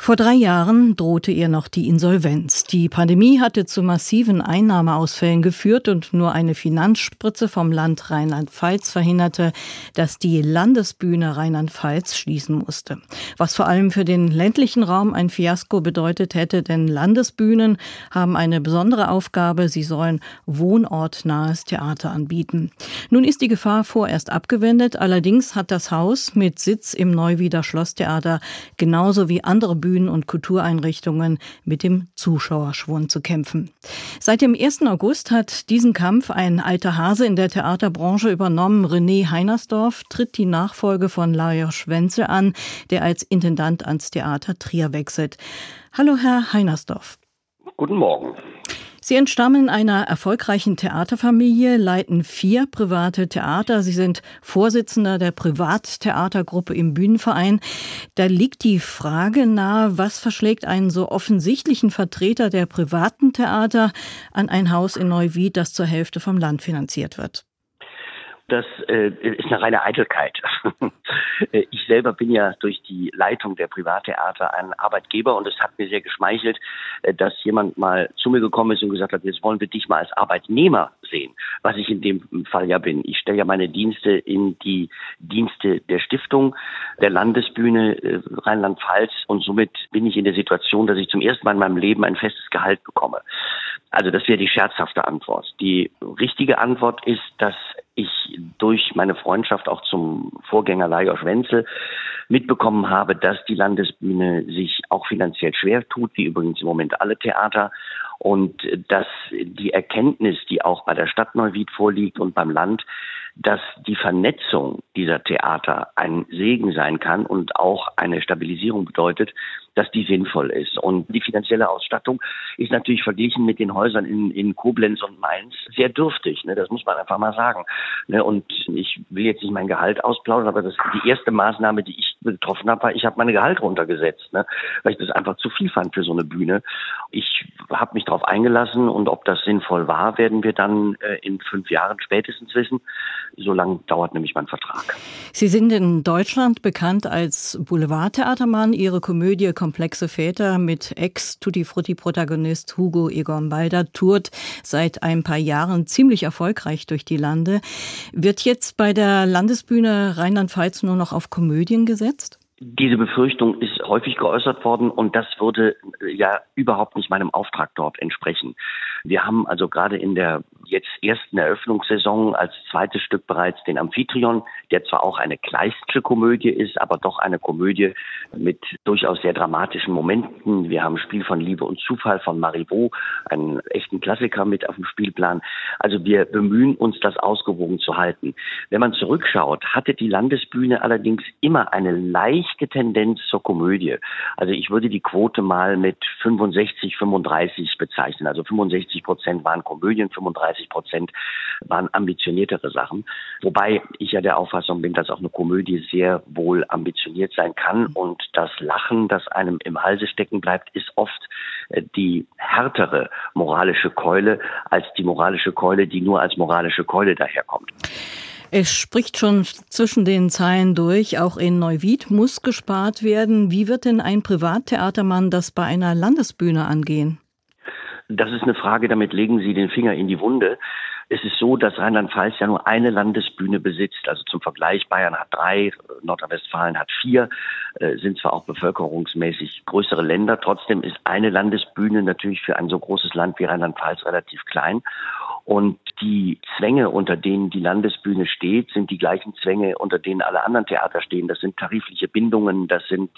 Vor drei Jahren drohte ihr noch die Insolvenz. Die Pandemie hatte zu massiven Einnahmeausfällen geführt und nur eine Finanzspritze vom Land Rheinland-Pfalz verhinderte, dass die Landesbühne Rheinland-Pfalz schließen musste. Was vor allem für den ländlichen Raum ein Fiasko bedeutet hätte, denn Landesbühnen haben eine besondere Aufgabe. Sie sollen wohnortnahes Theater anbieten. Nun ist die Gefahr vorerst abgewendet. Allerdings hat das Haus mit Sitz im Neuwieder Schlosstheater genauso wie andere Bühnen Bühnen- und Kultureinrichtungen mit dem Zuschauerschwund zu kämpfen. Seit dem 1. August hat diesen Kampf ein alter Hase in der Theaterbranche übernommen. René Heinersdorf tritt die Nachfolge von Lajos Wenzel an, der als Intendant ans Theater Trier wechselt. Hallo, Herr Heinersdorf. Guten Morgen. Sie entstammen einer erfolgreichen Theaterfamilie, leiten vier private Theater. Sie sind Vorsitzender der Privattheatergruppe im Bühnenverein. Da liegt die Frage nahe, was verschlägt einen so offensichtlichen Vertreter der privaten Theater an ein Haus in Neuwied, das zur Hälfte vom Land finanziert wird? Das äh, ist eine reine Eitelkeit. ich selber bin ja durch die Leitung der Privattheater ein Arbeitgeber und es hat mir sehr geschmeichelt, äh, dass jemand mal zu mir gekommen ist und gesagt hat, jetzt wollen wir dich mal als Arbeitnehmer sehen, was ich in dem Fall ja bin. Ich stelle ja meine Dienste in die Dienste der Stiftung, der Landesbühne äh, Rheinland-Pfalz und somit bin ich in der Situation, dass ich zum ersten Mal in meinem Leben ein festes Gehalt bekomme. Also das wäre die scherzhafte Antwort. Die richtige Antwort ist, dass durch meine Freundschaft auch zum Vorgänger Lajos Wenzel mitbekommen habe, dass die Landesbühne sich auch finanziell schwer tut, wie übrigens im Moment alle Theater. Und dass die Erkenntnis, die auch bei der Stadt Neuwied vorliegt und beim Land, dass die Vernetzung dieser Theater ein Segen sein kann und auch eine Stabilisierung bedeutet, dass die sinnvoll ist. Und die finanzielle Ausstattung ist natürlich verglichen mit den Häusern in, in Koblenz und Mainz sehr dürftig. Ne? Das muss man einfach mal sagen. Ne? Und ich will jetzt nicht mein Gehalt ausplaudern, aber das die erste Maßnahme, die ich betroffen habe, war, ich habe meine Gehalt runtergesetzt, ne? weil ich das einfach zu viel fand für so eine Bühne. Ich habe mich darauf eingelassen und ob das sinnvoll war, werden wir dann äh, in fünf Jahren spätestens wissen. So lange dauert nämlich mein Vertrag. Sie sind in Deutschland bekannt als Boulevardtheatermann. Ihre Komödie Komplexe Väter mit Ex-Tutti-Frutti-Protagonist Hugo Egon Balder tourt seit ein paar Jahren ziemlich erfolgreich durch die Lande. Wird jetzt bei der Landesbühne Rheinland-Pfalz nur noch auf Komödien gesetzt? Diese Befürchtung ist häufig geäußert worden und das würde ja überhaupt nicht meinem Auftrag dort entsprechen. Wir haben also gerade in der jetzt ersten Eröffnungssaison als zweites Stück bereits den Amphitryon, der zwar auch eine Kleistsche Komödie ist, aber doch eine Komödie mit durchaus sehr dramatischen Momenten. Wir haben Spiel von Liebe und Zufall von Marivaux, einen echten Klassiker mit auf dem Spielplan. Also wir bemühen uns, das ausgewogen zu halten. Wenn man zurückschaut, hatte die Landesbühne allerdings immer eine leichte Tendenz zur Komödie. Also ich würde die Quote mal mit 65, 35 bezeichnen. Also 65 Prozent waren Komödien, 35 30 Prozent waren ambitioniertere Sachen. Wobei ich ja der Auffassung bin, dass auch eine Komödie sehr wohl ambitioniert sein kann und das Lachen, das einem im Halse stecken bleibt, ist oft äh, die härtere moralische Keule als die moralische Keule, die nur als moralische Keule daherkommt. Es spricht schon zwischen den Zeilen durch, auch in Neuwied muss gespart werden. Wie wird denn ein Privattheatermann das bei einer Landesbühne angehen? Das ist eine Frage, damit legen Sie den Finger in die Wunde. Es ist so, dass Rheinland-Pfalz ja nur eine Landesbühne besitzt. Also zum Vergleich, Bayern hat drei, Nordrhein-Westfalen hat vier, äh, sind zwar auch bevölkerungsmäßig größere Länder. Trotzdem ist eine Landesbühne natürlich für ein so großes Land wie Rheinland-Pfalz relativ klein. Und die Zwänge, unter denen die Landesbühne steht, sind die gleichen Zwänge, unter denen alle anderen Theater stehen. Das sind tarifliche Bindungen, das sind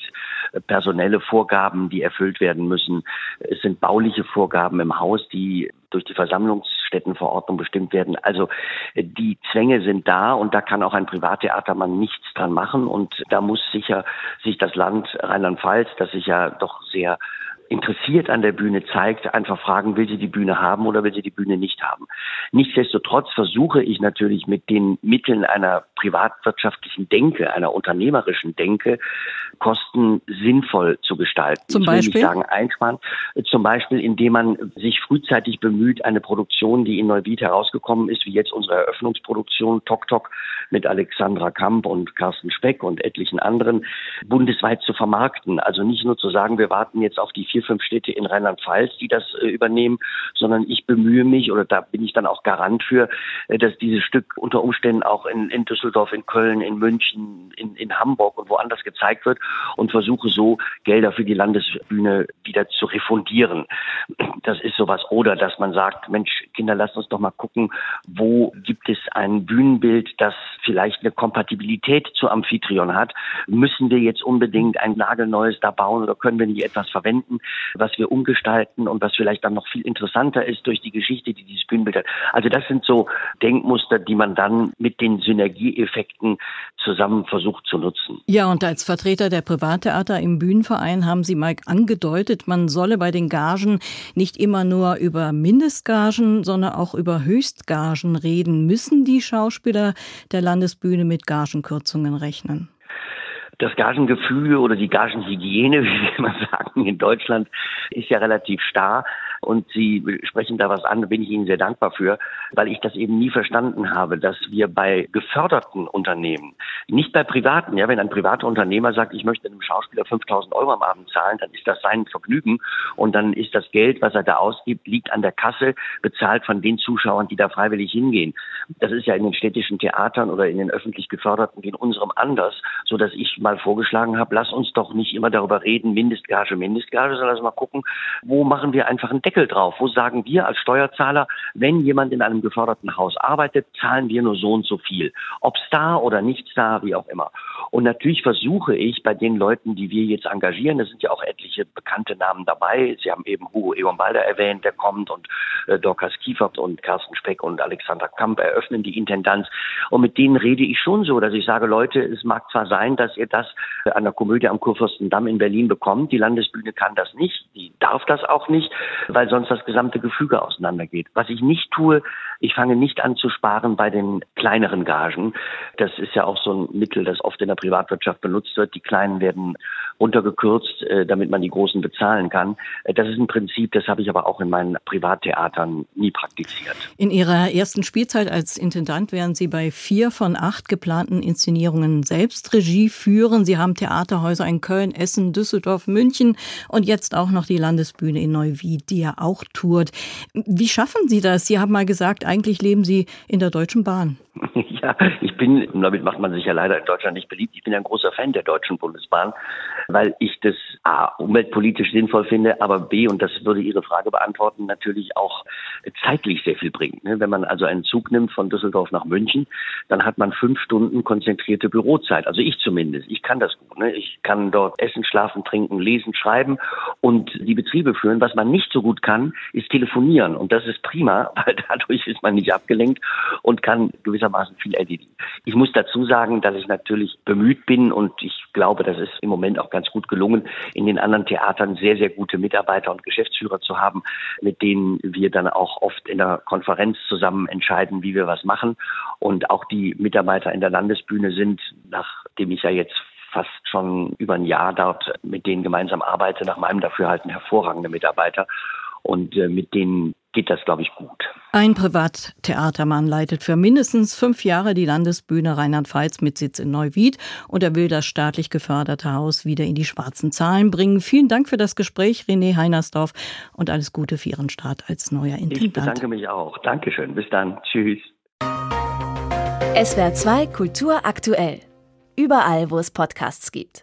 äh, personelle Vorgaben, die erfüllt werden müssen. Es sind bauliche Vorgaben im Haus, die durch die Versammlungsstättenverordnung bestimmt werden. Also äh, die Zwänge sind da und da kann auch ein Privattheatermann nichts dran machen. Und da muss sicher sich das Land Rheinland-Pfalz, das sich ja doch sehr interessiert an der Bühne zeigt, einfach fragen, will sie die Bühne haben oder will sie die Bühne nicht haben. Nichtsdestotrotz versuche ich natürlich mit den Mitteln einer privatwirtschaftlichen Denke, einer unternehmerischen Denke, Kosten sinnvoll zu gestalten. Zum Beispiel? Ich sagen einsparen. Zum Beispiel, indem man sich frühzeitig bemüht, eine Produktion, die in Neuwied herausgekommen ist, wie jetzt unsere Eröffnungsproduktion Tok Tok mit Alexandra Kamp und Carsten Speck und etlichen anderen, bundesweit zu vermarkten. Also nicht nur zu sagen, wir warten jetzt auf die vier, fünf Städte in Rheinland-Pfalz, die das äh, übernehmen, sondern ich bemühe mich oder da bin ich dann auch Garant für, äh, dass dieses Stück unter Umständen auch in, in Düsseldorf, in Köln, in München, in, in Hamburg und woanders gezeigt wird und versuche so Gelder für die Landesbühne wieder zu refundieren. Das ist sowas. Oder dass man sagt, Mensch, Kinder, lasst uns doch mal gucken, wo gibt es ein Bühnenbild, das vielleicht eine Kompatibilität zu Amphitryon hat. Müssen wir jetzt unbedingt ein nagelneues da bauen oder können wir nicht etwas verwenden, was wir umgestalten und was vielleicht dann noch viel interessanter ist durch die Geschichte, die dieses Bühnenbild hat. Also das sind so Denkmuster, die man dann mit den Synergieeffekten zusammen versucht zu nutzen. Ja, und als Vertreter der Privattheater im Bühnenverein haben Sie mal angedeutet, man solle bei den Gagen nicht immer nur über Mindestgagen, sondern auch über Höchstgagen reden. Müssen die Schauspieler der Landesbühne mit Gagenkürzungen rechnen? Das Gagengefühl oder die Gagenhygiene, wie wir immer sagen, in Deutschland ist ja relativ starr. Und Sie sprechen da was an, da bin ich Ihnen sehr dankbar für, weil ich das eben nie verstanden habe, dass wir bei geförderten Unternehmen, nicht bei privaten, ja, wenn ein privater Unternehmer sagt, ich möchte einem Schauspieler 5000 Euro am Abend zahlen, dann ist das sein Vergnügen und dann ist das Geld, was er da ausgibt, liegt an der Kasse, bezahlt von den Zuschauern, die da freiwillig hingehen. Das ist ja in den städtischen Theatern oder in den öffentlich geförderten in unserem anders, so dass ich mal vorgeschlagen habe, lass uns doch nicht immer darüber reden, Mindestgage, Mindestgage, sondern lass mal gucken, wo machen wir einfach einen Deckel drauf? Wo sagen wir als Steuerzahler, wenn jemand in einem geförderten Haus arbeitet, zahlen wir nur so und so viel. Ob Star oder nicht Star, wie auch immer. Und natürlich versuche ich bei den Leuten, die wir jetzt engagieren, da sind ja auch etliche bekannte Namen dabei. Sie haben eben Hugo Egon Balder erwähnt, der kommt und äh, Dorcas Kiefert und Carsten Speck und Alexander Kamp eröffnen die Intendanz. Und mit denen rede ich schon so, dass ich sage, Leute, es mag zwar sein, dass ihr das an der Komödie am Kurfürstendamm in Berlin bekommt. Die Landesbühne kann das nicht, die darf das auch nicht, weil sonst das gesamte Gefüge auseinandergeht. Was ich nicht tue, ich fange nicht an zu sparen bei den kleineren Gagen. Das ist ja auch so ein Mittel, das oft in der Privatwirtschaft benutzt wird. Die kleinen werden runtergekürzt, äh, damit man die großen bezahlen kann. Äh, das ist ein Prinzip, das habe ich aber auch in meinen Privattheatern nie praktiziert. In Ihrer ersten Spielzeit als Intendant werden Sie bei vier von acht geplanten Inszenierungen selbst Regie führen. Sie haben Theaterhäuser in Köln, Essen, Düsseldorf, München und jetzt auch noch die Landesbühne in Neuwied, die ja auch tourt. Wie schaffen Sie das? Sie haben mal gesagt, eigentlich leben Sie in der Deutschen Bahn. Ja, ich bin, damit macht man sich ja leider in Deutschland nicht beliebt, ich bin ein großer Fan der Deutschen Bundesbahn, weil ich das A, umweltpolitisch sinnvoll finde, aber B, und das würde Ihre Frage beantworten, natürlich auch zeitlich sehr viel bringt. Ne? Wenn man also einen Zug nimmt von Düsseldorf nach München, dann hat man fünf Stunden konzentrierte Bürozeit. Also ich zumindest. Ich kann das gut. Ne? Ich kann dort essen, schlafen, trinken, lesen, schreiben und die Betriebe führen. Was man nicht so gut kann, ist telefonieren. Und das ist prima, weil dadurch ist man nicht abgelenkt und kann gewissermaßen viel erledigen. Ich muss dazu sagen, dass ich natürlich bemüht bin und ich glaube, das ist im Moment auch ganz gut gelungen, in den anderen Theatern sehr, sehr gute Mitarbeiter und Geschäftsführer zu haben, mit denen wir dann auch oft in der Konferenz zusammen entscheiden, wie wir was machen. Und auch die Mitarbeiter in der Landesbühne sind, nachdem ich ja jetzt fast schon über ein Jahr dort mit denen gemeinsam arbeite, nach meinem Dafürhalten hervorragende Mitarbeiter. Und äh, mit denen geht das, glaube ich, gut. Ein Privattheatermann leitet für mindestens fünf Jahre die Landesbühne Rheinland-Pfalz mit Sitz in Neuwied und er will das staatlich geförderte Haus wieder in die schwarzen Zahlen bringen. Vielen Dank für das Gespräch, René Heinersdorf, und alles Gute für Ihren Start als neuer Intendant. Ich bedanke mich auch. Dankeschön. Bis dann. Tschüss. SWR 2 Kultur aktuell. Überall, wo es Podcasts gibt.